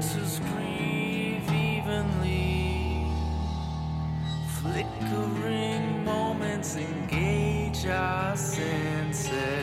pulses grieve evenly. Flickering moments engage our senses.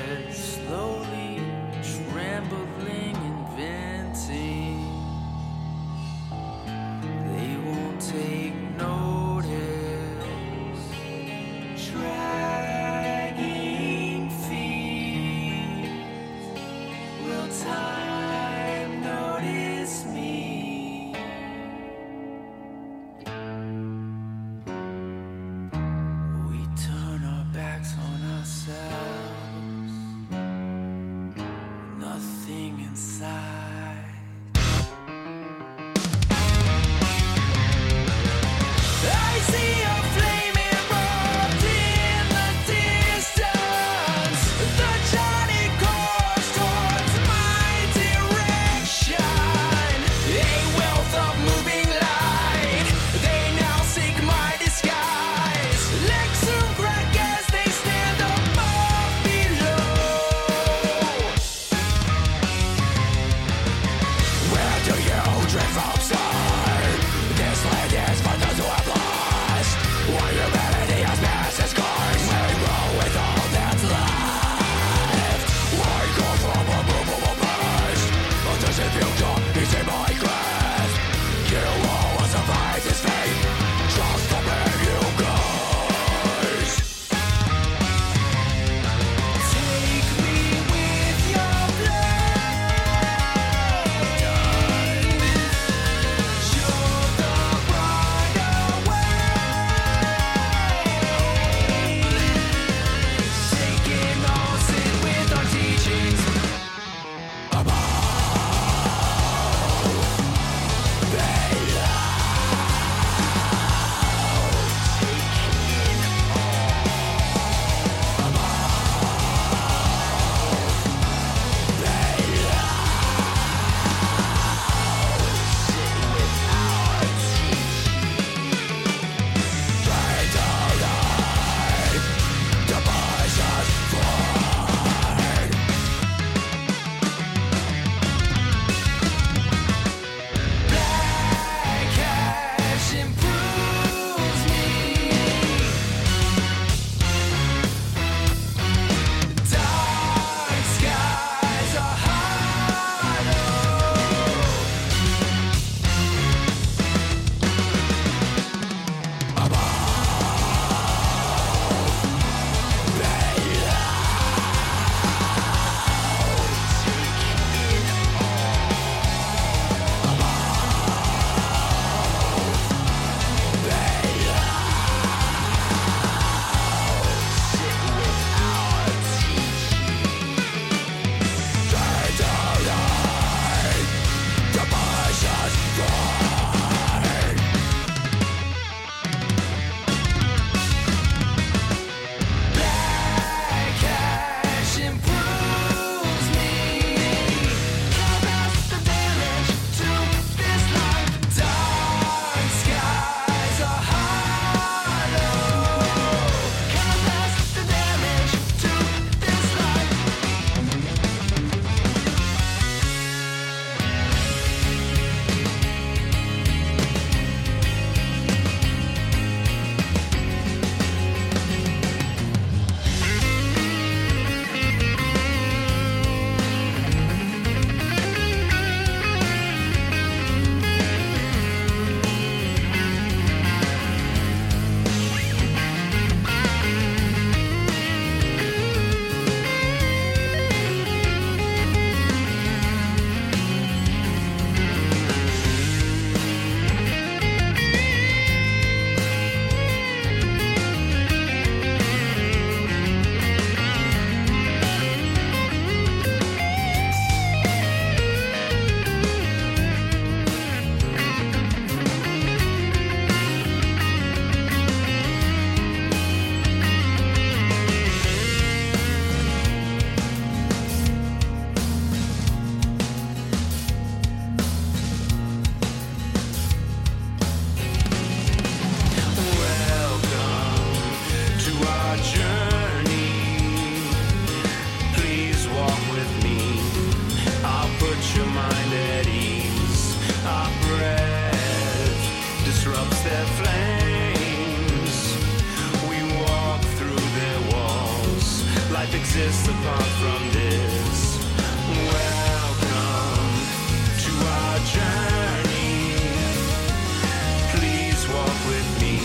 Exists apart from this. Welcome to our journey. Please walk with me.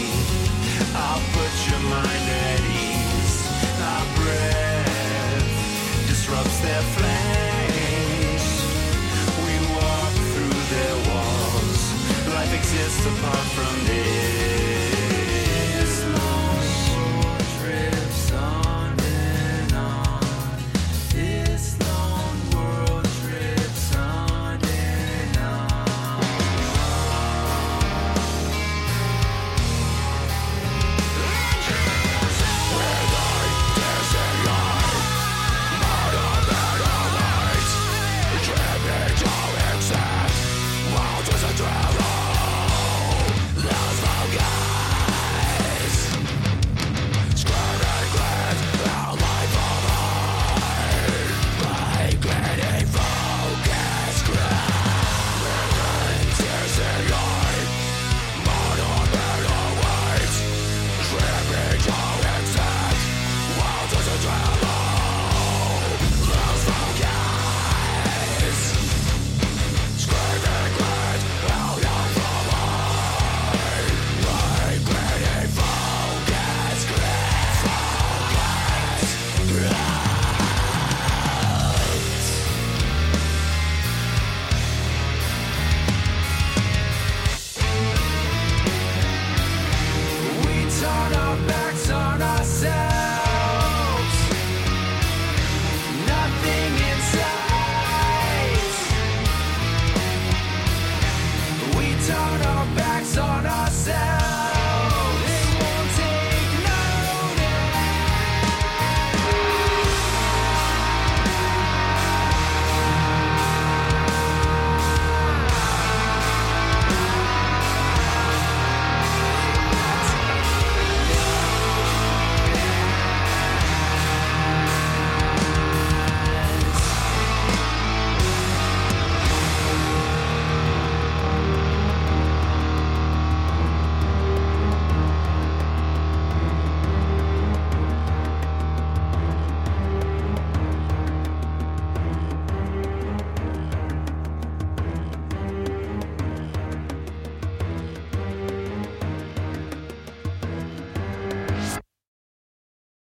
I'll put your mind at ease. Our breath disrupts their flames. We walk through their walls. Life exists apart from this.